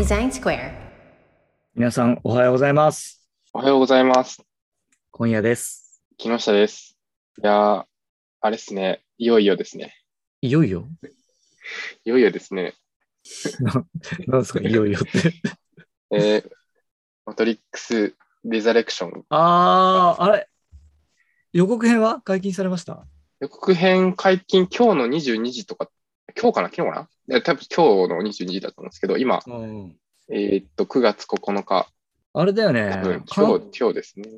Design Square. 皆さん、おはようございます。おはようございます。今夜です。木下です。いやー、あれっすね。いよいよですね。いよいよ？いよいよですね。ななんですか、いよいよって。えー、マトリックス・リザレクションあー、あれ？予告編は解禁されました？予告編解禁今日の22時とか、今日かな？昨日かな？多分今日の22時だと思うんですけど、今、うん。えーっと、9月9日、あれだよね多分。か今日、今日ですね。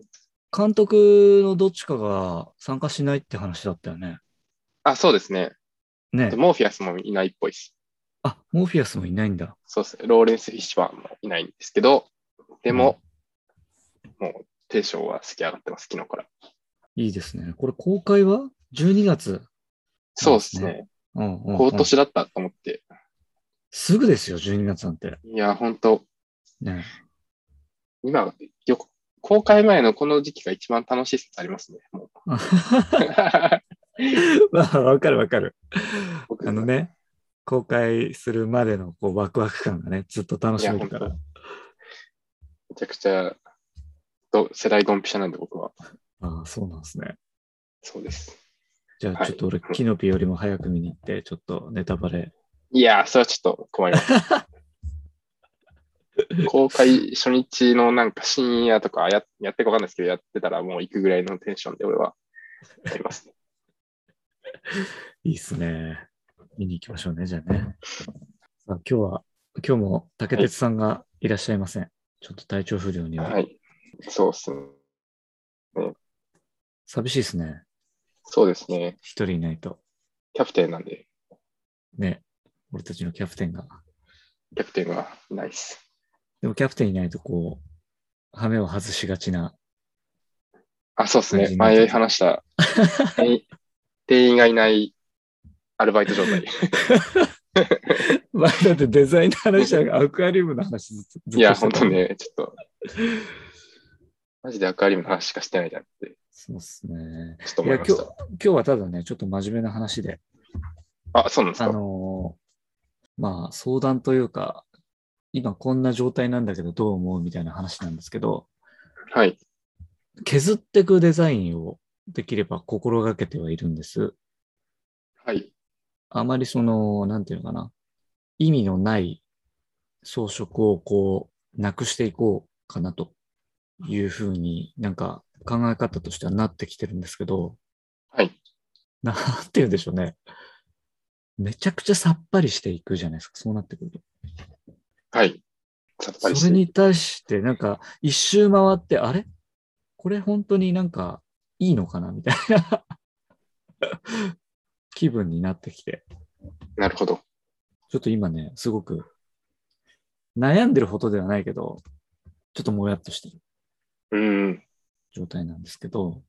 監督のどっちかが参加しないって話だったよね。あ、そうですね。ねで。モーフィアスもいないっぽいです。あ、モーフィアスもいないんだ。そうですね。ローレンス・フィッシュバーンもいないんですけど、でも、もう、テンションは好き上がってます、昨日から。いいですね。これ公開は ?12 月。そうですね。うんうんうん今年だったと思って。すぐですよ、12月なんて。いや、本当ね。今、よ公開前のこの時期が一番楽しい説ありますね。もう まあ、わかるわかる。僕あのね、公開するまでのこうワクワク感がね、ずっと楽しめるから。めちゃくちゃど世代ドンピシャなんで僕は。ああ、そうなんですね。そうです。じゃあ、はいちょっと俺、キノピよりも早く見に行って、ちょっとネタバレ。いやー、それはちょっと困ります。公開初日のなんか深夜とかややってるかわかんないですけど、やってたらもう行くぐらいのテンションで俺はやりますね。いいっすね。見に行きましょうね、じゃあね。さあ今日は、今日も竹鉄さんがいらっしゃいません。ちょっと体調不良により。はい。そうっすね。寂しいですね。そうですね。一人いないと。キャプテンなんで、ね。俺たちのキャプテンが。キャプテンはないっす。でもキャプテンいないと、こう、羽目を外しがちな。あ、そうですね。前話した、店 員店員がいないアルバイト状態。まあ、だってデザインの話はアクアリウムの話ずっといや、本当ね、ちょっと、マジでアクアリウムの話しかしてないじゃんって、そうですね。ちょっと思いました。、今日はただね、ちょっと真面目な話で、あ、そうなんですあか。のーまあ、相談というか、今こんな状態なんだけどどう思うみたいな話なんですけど、はい。削っていくデザインをできれば心がけてはいるんです。はい。あまりその、なんていうのかな、意味のない装飾をこう、なくしていこうかなというふうになんか考え方としてはなってきてるんですけど、はい。なんて言うんでしょうね。めちゃくちゃさっぱりしていくじゃないですか、そうなってくると。はい。さっぱり。それに対して、なんか、一周回って、あれ？これ本当になんかいいのかな？みたいな 気分になってきて、なるほど。ちょっと今ね、すごく悩んでるほどではないけど、ちょっともやっとしてる。状態なん。ですけど、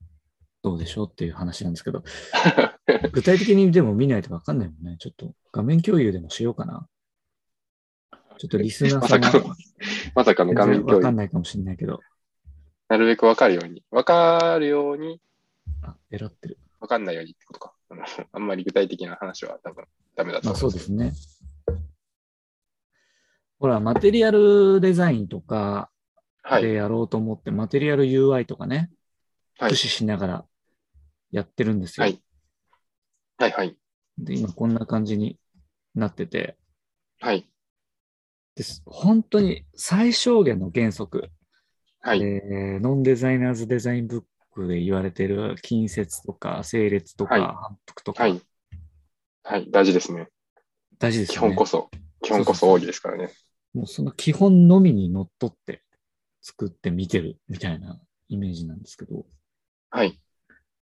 どうでしょうっていう話なん。ですけど、具体的にでも見ないとわかん。ないもん。ね。ちょっと画面共有でもしようかな。ちょっとリスナーさん。まさかの、まさかの画面共有。わかん。ないかもしれないけど、なるべくわかるように。わかるように、あ、エラってる。わかん。ないようにってことか。あん。まり具体的な話は多分ダメだとまあそうですね。ほら、マテリアルデザインとか。でやろうと思って、マテリアル UI とかね、はい駆使しながらやってるんですよ。はいはいはい。で、今こんな感じになってて、はい。です本当に最小限の原則、はい。えーノンデザイナーズデザインブックで言われてる近接とか整列とかはい反復とか、はい。はい。大事ですね。基大事ですよね。本こそ、基本こそ奥義ですからね。もうその基本のみにのっとって作って見てるみたいなイメージなんですけど、はい。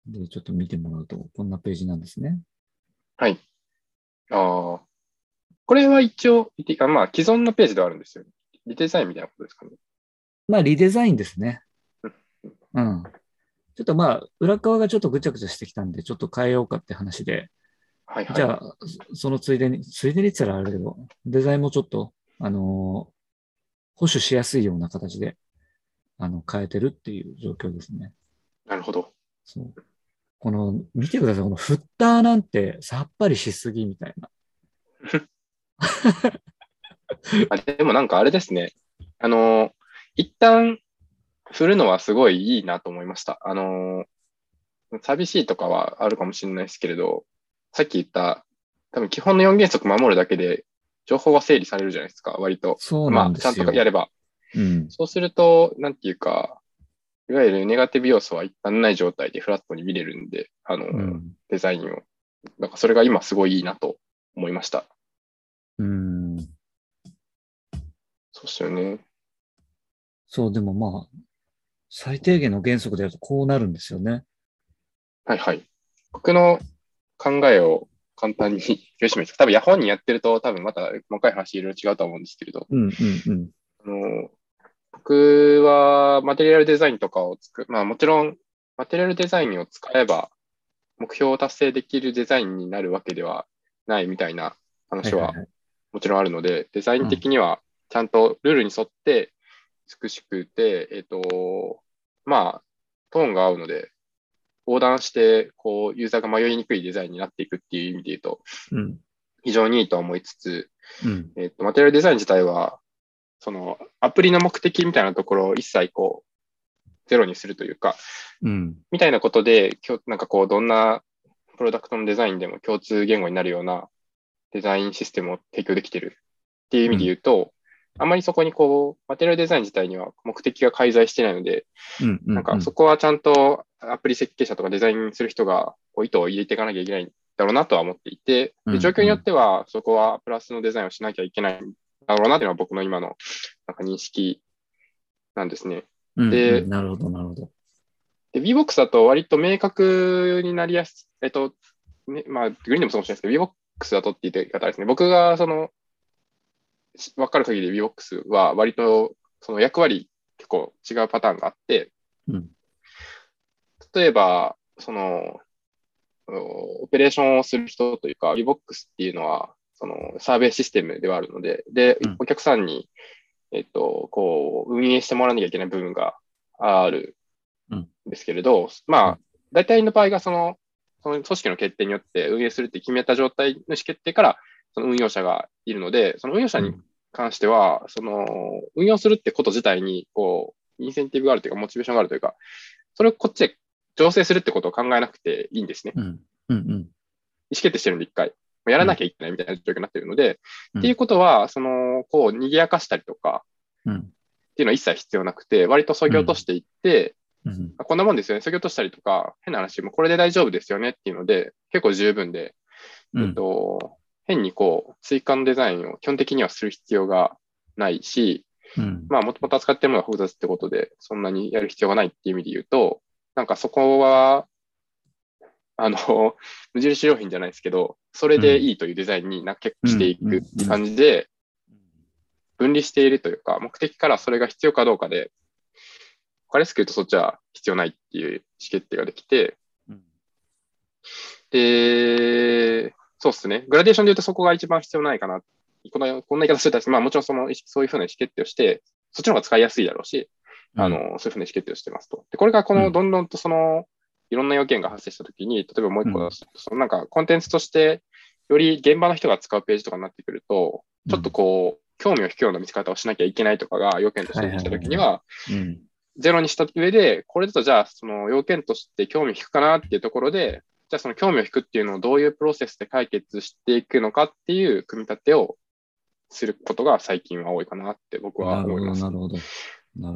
で、ちょっと見てもらうとこんなページなんですね。はい。ああ。これは一応、まあ、既存のページではあるんですよ。リデザインみたいなことですかね。まあ、リデザインですねうん。うん。ちょっとまあ、裏側がちょっとぐちゃぐちゃしてきたんで、ちょっと変えようかって話で、はいはい。じゃあ、そそのついでに、ついでにって言ったらあれだけど、デザインもちょっと、あのー保守しやすいような形で、あの、変えてるっていう状況ですね。なるほど。そう。この、見てください。このフッターなんてさっぱりしすぎみたいな。あでもなんかあれですね。あの、一旦振るのはすごいいいなと思いました。あの、寂しいとかはあるかもしれないですけれど、さっき言った、多分基本の4原則守るだけで、情報は整理されるじゃないですか、割と。そうまあ、なんですよ。ちゃんとやれば。うん。そうすると、なんていうか、いわゆるネガティブ要素は一旦ない状態でフラットに見れるんで、あの、うん。デザインを。なんかそれが今すごいいいなと思いました。うん。そうですよね。そう、でもまあ、最低限の原則でやるとこうなるんですよね。はいはい。僕の考えを簡単に表します。多分、ヤホーにやってると、多分また細かい話いろいろ違うと思うんですけれど、うんうんうん。あの僕はマテリアルデザインとかをつく、まあもちろん、マテリアルデザインを使えば、目標を達成できるデザインになるわけではないみたいな話ははいもちろんあるので、デザイン的にはちゃんとルールに沿って美しくて、えっ、と、まあ、トーンが合うので、横断して、こう、ユーザーが迷いにくいデザインになっていくっていう意味で言うと、うん。非常にいいとは思いつつ、うん。えっ、と、マテリアルデザイン自体は、その、アプリの目的みたいなところを一切こう、ゼロにするというか、うん。みたいなことで、なんかこう、どんなプロダクトのデザインでも共通言語になるようなデザインシステムを提供できてるっていう意味で言うと、あまりそこにこう、マテリアルデザイン自体には目的が介在してないので、うん。なんかそこはちゃんとアプリ設計者とかデザインする人がこう意図を入れていかなきゃいけないんだろうなとは思っていて、うんで状況によってはそこはプラスのデザインをしなきゃいけないんだろうなっていうのは僕の今のなんか認識なんですね。うん。でうんなるほど、なるほど。で、VBOX だと割と明確になりやすえっと、ね、まあ、グリーンでもそうかもしれないですけど、VBOX だとって言い方ですね。僕がその、しわかる限りで VBOX は割とその役割結構違うパターンがあって、うん。例えば、その、おオペレーションをする人というか、VBOX っていうのは、そのサーベイシステムではあるので、でうん、お客さんに、えっと、こう、運営してもらわなきゃいけない部分があるうんんですけれど、まあ、大体の場合がその、その組織の決定によって運営するって決めた状態の意思決定から、その運用者がいるので、その運用者に関しては、その、運用するってこと自体に、こう、インセンティブがあるというか、モチベーションがあるというか、それをこっちで調整するってことを考えなくていいんですね。うん。うん。うん。意思決定してるんで、一回。やらなきゃいけないみたいな状況になっているので、うんっていうことは、その、こう、賑やかしたりとか、うん。っていうのは一切必要なくて、割と削ぎ落としていって、うん。あこんなもんですよね、削ぎ落としたりとか、変な話、もうこれで大丈夫ですよねっていうので、結構十分で、うんえっと、変にこう、追加のデザインを基本的にはする必要がないし、うん。まあ、もともと扱ってるものが複雑ってことで、そんなにやる必要がないっていう意味で言うと、なんかそこは、あの、無印良品じゃないですけど、それでいいというデザインにな結構していく感じで、分離しているというか、目的からそれが必要かどうかで、分かりやすく言うとそっちは必要ないっていう意思決定ができて、うんで、そうですね。グラデーションで言うとそこが一番必要ないかな。こんなこんな言い方すると、まあもちろんその、そういうふうな意思決定をして、そっちの方が使いやすいだろうし、あの、そういうふうな意思決定をしてますと。で、これがこの、うんどんどんとその、いろんな要件が発生したときに、例えばもう一個うん出すと、そのなんかコンテンツとして、より現場の人が使うページとかになってくると、ちょっとこう、興味を引くような見つか方をしなきゃいけないとかが要件としてできたときには、うん。ゼロにした上で、これだとじゃあ、その要件として興味を引くかなっていうところで、じゃあその興味を引くっていうのをどういうプロセスで解決していくのかっていう組み立てをすることが最近は多いかなって僕は思います。なるほど。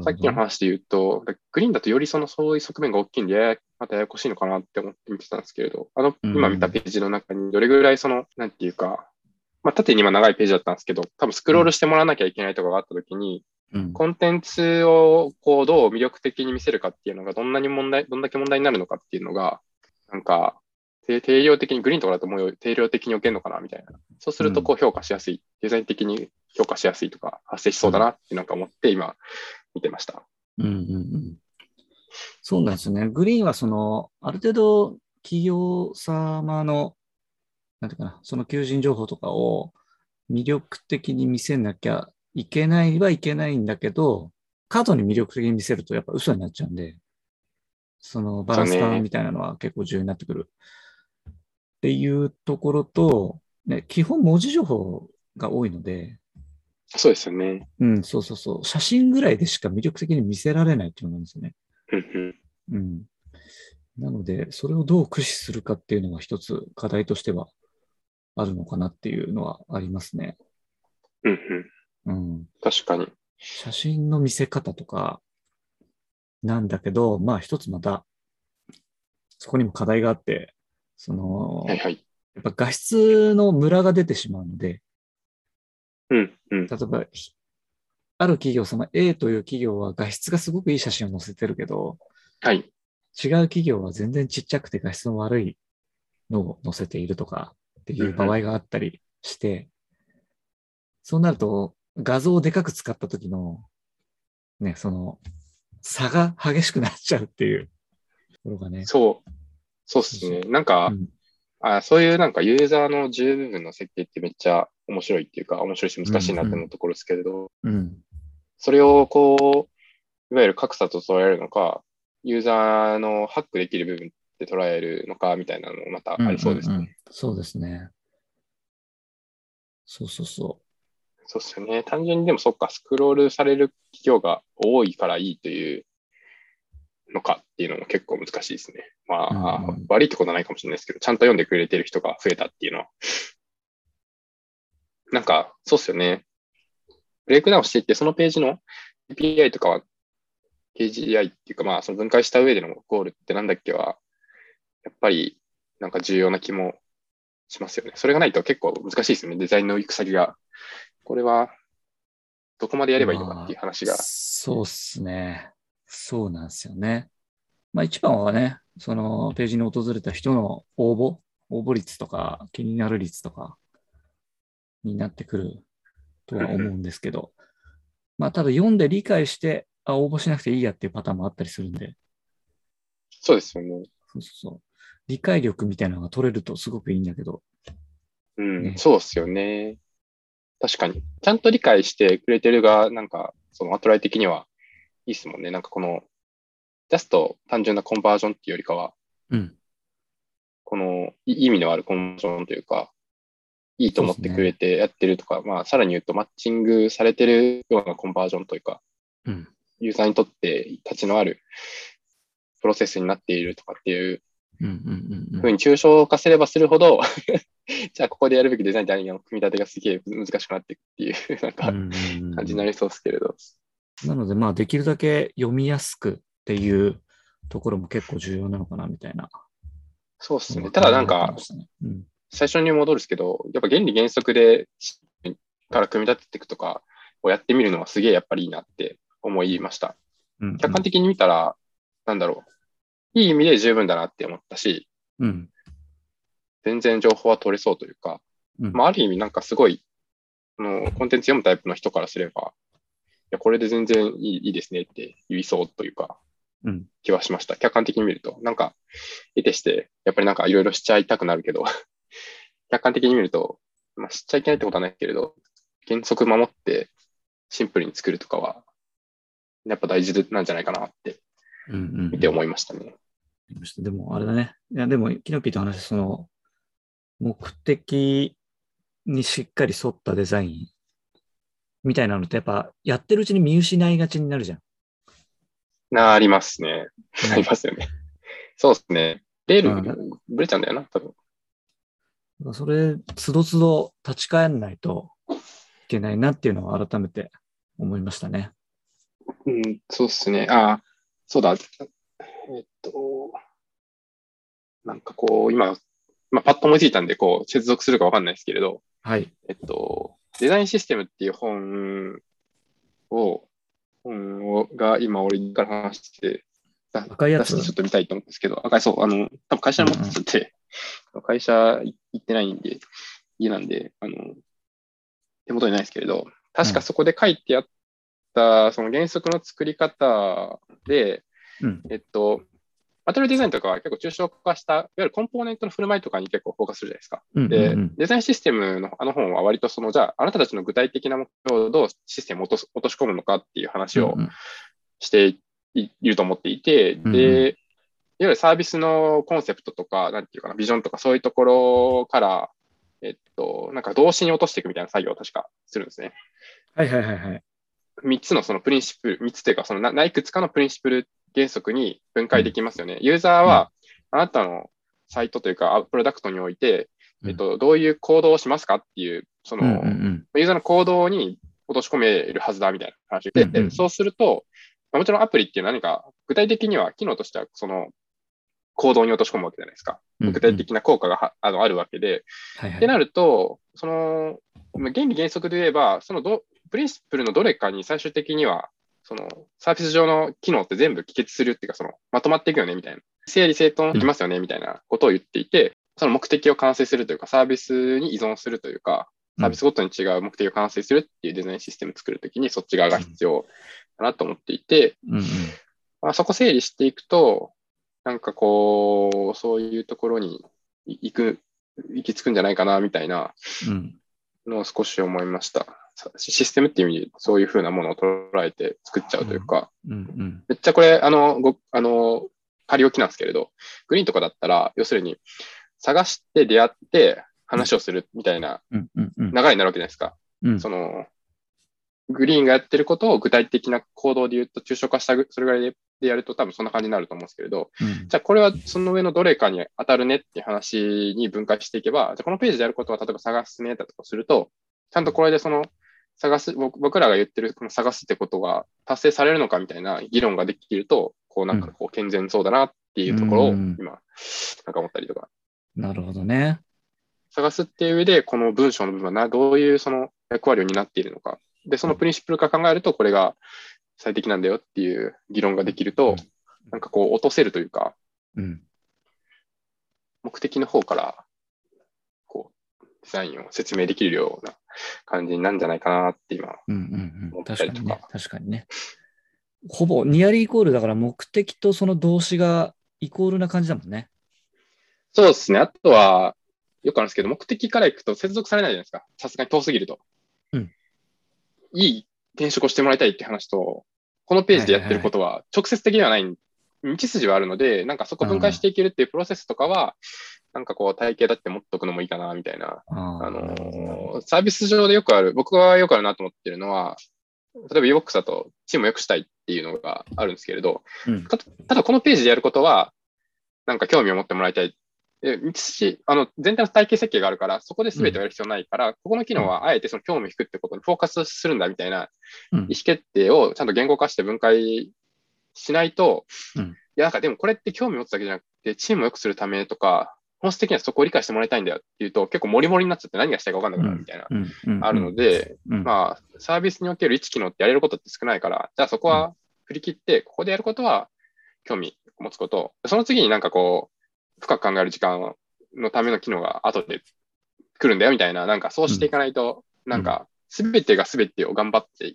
さっきの話で言うと、グリーンだとよりそのそういう側面が大きいんで、ややまたややこしいのかなって思って見てたんですけれど、あの、うん。今見たページの中にどれぐらいその、なんていうか、まあ、縦に今長いページだったんですけど、多分スクロールしてもらわなきゃいけないとかがあったときに、うん、コンテンツをこうどう魅力的に見せるかっていうのがどんなに問題、どんだけ問題になるのかっていうのが、なんか、定定量的に、グリーンとかだともう定量的に置けるのかなみたいな。そうするとこう評価しやすい、デザイン的に評価しやすいとか発生しそうだなってなんか思って今見てました。うんうんうん。そうなんですね。グリーンはその、ある程度企業様の、なんていうかな、その求人情報とかを魅力的に見せなきゃいけないはいけないんだけど、過度に魅力的に見せるとやっぱ嘘になっちゃうんで、そのバランス感みたいなのは結構重要になってくる。っていうところと、ね、基本文字情報が多いので、そうですよね。うん、そうそうそう。写真ぐらいでしか魅力的に見せられないっていうのがあるんですよね。うん。なので、それをどう駆使するかっていうのが一つ課題としてはあるのかなっていうのはありますね。うんうん。うん。確かに。写真の見せ方とかなんだけど、まあ一つまた、そこにも課題があって、その、やはいはい。っぱ画質のムラが出てしまうので、うんうん。例えば、ひある企業様、A という企業は画質がすごくいい写真を載せてるけど、はい。違う企業は全然ちっちゃくて画質の悪いのを載せているとかっていう場合があったりして、そうなると画像をでかく使った時の、ね、その差が激しくなっちゃうっていうところがね。そう。そうっすね。なんか、うんあそういうなんかユーザーの重部分の設計ってめっちゃ面白いっていうか、面白いし難しいなって思うところですけれど、うん。それをこう、いわゆる格差と捉えるのか、ユーザーのハックできる部分って捉えるのかみたいなのもまたありそうですね。んんんそうですね。そうそうそそうっすよね。単純にでもそっか、スクロールされる企業が多いからいいというのかっていうのも結構難しいですね。まあ、うんうん悪いってことはないかもしれないですけど、ちゃんと読んでくれてる人が増えたっていうのは。なんか、そうっすよね。ブレイクダウンしていって、そのページの API とかは KGI っていうか、まあ、その分解した上でのゴールってなんだっけは、やっぱりなんか重要な気もしますよね。それがないと結構難しいですよね。デザインの行く先が。これは、どこまでやればいいのかっていう話が。そうっすね。そうなんですよね。まあ一番はね、そのページに訪れた人の応募、応募率とか気になる率とかになってくるとは思うんですけど、まあただ読んで理解して、あ、応募しなくていいやっていうパターンもあったりするんで、そうですよね。そうそうそう。理解力みたいなのが取れるとすごくいいんだけど、うん、ねそうですよね。確かに。ちゃんと理解してくれてるが、なんか、そのアトライ的にはいいですもんね。なんかこの、ジャスト単純なコンバージョンっていうよりかは、うん。このい意味のあるコンバージョンというか、いいと思ってくれてやってるとか、まあ、さらに言うとマッチングされてるようなコンバージョンというか、うん。ユーザーにとって立ちのあるプロセスになっているとかっていうふうに抽象化すればするほど、じゃあここでやるべきデザインって何の組み立てがすげえ難しくなっていくっていう、なんか感じになりそうですけれど。なので、まあ、できるだけ読みやすくっていうところも結構重要なのかな、みたいな。そうですね。ただなんか、うん、最初に戻るんですけど、やっぱ原理原則でから組み立てていくとかをやってみるのはすげえやっぱりいいなって思いました。うん、客観的に見たら、なんだろう。いい意味で十分だなって思ったし、うん。全然情報は取れそうというか、うんまあ、ある意味なんかすごい、あのコンテンツ読むタイプの人からすれば、いや、これで全然いいいいですねって言いそうというか、うん。気はしました。客観的に見ると。なんか、得てして、やっぱりなんかいろいろしちゃいたくなるけど、客観的に見ると、まあ、しちゃいけないってことはないけれど、原則守ってシンプルに作るとかは、やっぱ大事なんじゃないかなってうんうん見て思いましたね。でも、あれだね。いや、でも、キノピーと話その、目的にしっかり沿ったデザインみたいなのって、やっぱ、やってるうちに見失いがちになるじゃん。なありますね。ありますよね。そうですね。レーうル、ぶれちゃうんだよな、多分。それ、つどつど立ち返らないといけないなっていうのを改めて思いましたね。うん、そうですね。ああ、そうだ。えっと、なんかこう、今、まあ、パッと思いついたんで、こう、接続するかわかんないですけれど、はい。えっと、デザインシステムっていう本を、本をが今俺から話して、だ赤いやつ？ちょっと見たいと思うんですけど、赤い、そう、あの、多分会社に持ってて、会社行ってないんで、家なんで、あの、手元にないですけれど、確かそこで書いてあった、その原則の作り方で、うん。えっと、マテリアルデザインとかは結構抽象化した、いわゆるコンポーネントの振る舞いとかに結構フォーカスするじゃないですか。うんうんで、うんデザインシステムのあの本は割とその、じゃあ、あなたたちの具体的な目標をどうシステムを落とし込むのかっていう話をしていると思っていて、うんうんで、いわゆるサービスのコンセプトとか、なんていうかな、ビジョンとかそういうところから、えっと、なんか動詞に落としていくみたいな作業を確かするんですね。はいはいはいはい。3つのそのプリンシプル、3つというか、そのなないくつかのプリンシプル原則に分解できますよね。ユーザーは、あなたのサイトというか、あプロダクトにおいて、うんえっと、どういう行動をしますかっていう、その、うんうんユーザーの行動に落とし込めるはずだみたいな話で、うんうんそうすると、まあもちろんアプリっていうのは何か、具体的には、機能としては、その、行動に落とし込むわけじゃないですか。うん。具体的な効果がはあのあるわけで、はいはい。ってなると、その、まあ原理原則で言えば、そのどプリンシプルのどれかに最終的には、そのサービス上の機能って全部帰結するっていうか、そのまとまっていくよねみたいな、整理整頓できますよねみたいなことを言っていて、その目的を完成するというか、サービスに依存するというか、サービスごとに違う目的を完成するっていうデザインシステムを作るときに、そっち側が必要かなと思っていて、うんうん。まあ、そこ整理していくと、なんかこう、そういうところに行く、行き着くんじゃないかなみたいなうん。のを少し思いました。さシステムっていう意味でそういうふうなものを捉えて作っちゃうというか、うんうん。めっちゃこれ、あの、ご、あの、仮置きなんですけれど、グリーンとかだったら、要するに、探して出会って話をするみたいなうんうんうん。流れになるわけじゃないですか。うんその、グリーンがやってることを具体的な行動で言うと、抽象化したぐ、それぐらいででやると多分そんな感じになると思うんですけれど、うんじゃあこれはその上のどれかに当たるねっていう話に分解していけば、じゃあこのページでやることは例えば探すねだとかすると、ちゃんとこれでその探す、僕僕らが言ってるこの探すってことが達成されるのかみたいな議論ができると、こうなんかこう健全そうだなっていうところをうん今、なんか思ったりとか。なるほどね。探すっていう上で、この文章の部分はなどういうその役割を担っているのか。で、そのプリンシプルから考えると、これが最適なんだよっていう議論ができると、なんかこう落とせるというか、うん。目的の方から、こう、デザインを説明できるような感じになるんじゃないかなって今。うんうんうん。思ったりとか確かにね。確かにね。ほぼニアリーイコールだから目的とその動詞がイコールな感じだもんね。そうですね。あとは、よくあるんですけど、目的から行くと接続されないじゃないですか。さすがに遠すぎると。うんいい転職をしてもらいたいって話と、このページでやってることは直接的ではない、道筋はあるので、なんかそこ分解していけるっていうプロセスとかは、なんかこう体系だって持っとくのもいいかな、みたいな。ああのーサービス上でよくある、僕がよくあるなと思ってるのは、例えば UBOX だとチームを良くしたいっていうのがあるんですけれど、うんたただこのページでやることは、なんか興味を持ってもらいたい。で道筋あの全体の体系設計があるから、そこで全てをやる必要ないから、ここの機能はあえてその興味を引くってことにフォーカスするんだみたいなうん。意思決定をちゃんと言語化して分解しないと、うん。いや、なんかでもこれって興味を持つだけじゃなくて、チームを良くするためとか、本質的にはそこを理解してもらいたいんだよっていうと、結構モリモリになっちゃって何がしたいか分かんなくなるみたいな、うん。うん。あるので、うん。まあ、サービスにおける1機能ってやれることって少ないから、じゃあそこは振り切って、ここでやることは興味を持つこと、その次になんかこう、深く考える時間のための機能が後で来るんだよみたいな、なんかそうしていかないと、なんか全てが全てを頑張って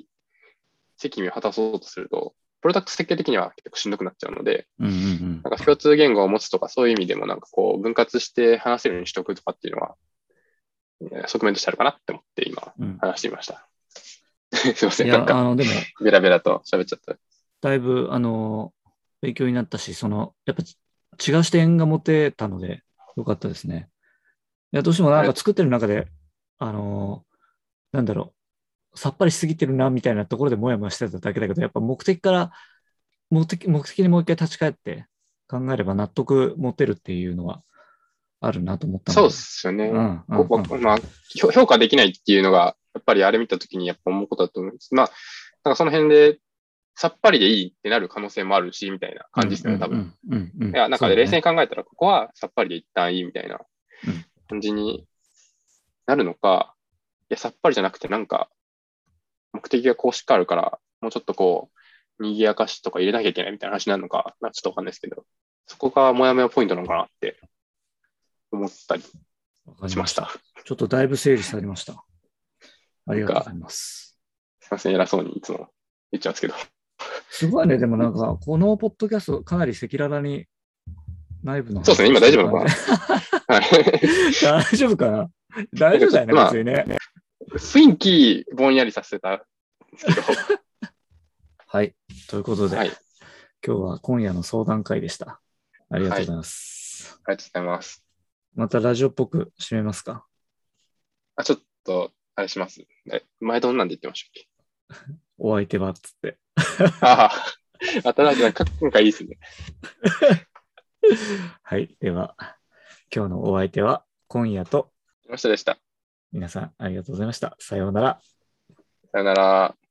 責務を果たそうとすると、プロダクト設計的には結構しんどくなっちゃうので、うんうんなんか共通言語を持つとか、そういう意味でもなんかこう分割して話せるようにしておくとかっていうのは、えー側面としてあるかなって思って今うん話してみました。すいません。なんかあの、でも、ベラベラと喋っちゃった。だいぶ、あの、勉強になったし、その、やっぱ違う視点が持てたので、よかったですね。いや、どうしてもなんか作ってる中で、あの、なんだろう、さっぱりしすぎてるな、みたいなところでもやもやしてただけだけど、やっぱ目的から、目的、目的にもう一回立ち返って考えれば納得持てるっていうのはあるなと思ったのそうっすよね。うんまあ、評評価できないっていうのが、やっぱりあれ見たときにやっぱ思うことだと思うんです。まあ、なんかその辺で、さっぱりでいいってなる可能性もあるし、みたいな感じですよね、多分。。いや、なんか冷静に考えたら、ここはさっぱりで一旦いいみたいなうん感じになるのか、いや、さっぱりじゃなくて、なんか、目的がこうしっかりあるから、もうちょっとこう、賑やかしとか入れなきゃいけないみたいな話になるのか、まあちょっとわかんないですけど、そこがもやもやポイントなのかなって思ったりねわかりしました。ちょっとだいぶ整理されました。ありがとうございます。すいません、偉そうにいつも言っちゃうんですけど。すごいね、でもなんか、このポッドキャスト、かなり赤裸々に内部の話そうですね、今大丈夫なのかな？はい。大丈夫かな？大丈夫だよね、まあ別にね。雰囲気ぼんやりさせたんですけど、はい。ということで、はい、あり今日は今夜の相談会でした。ありがとうございます。がとうございます。またラジオっぽく締めますか？あちょっとあれします。え前どんなんで言ってましたっけ？お相手は、つって。ああ、新しい、今回いいですね。はい。では、今日のお相手は、今夜と、ましたでした。皆さんありがとうございました。さようなら。さよなら。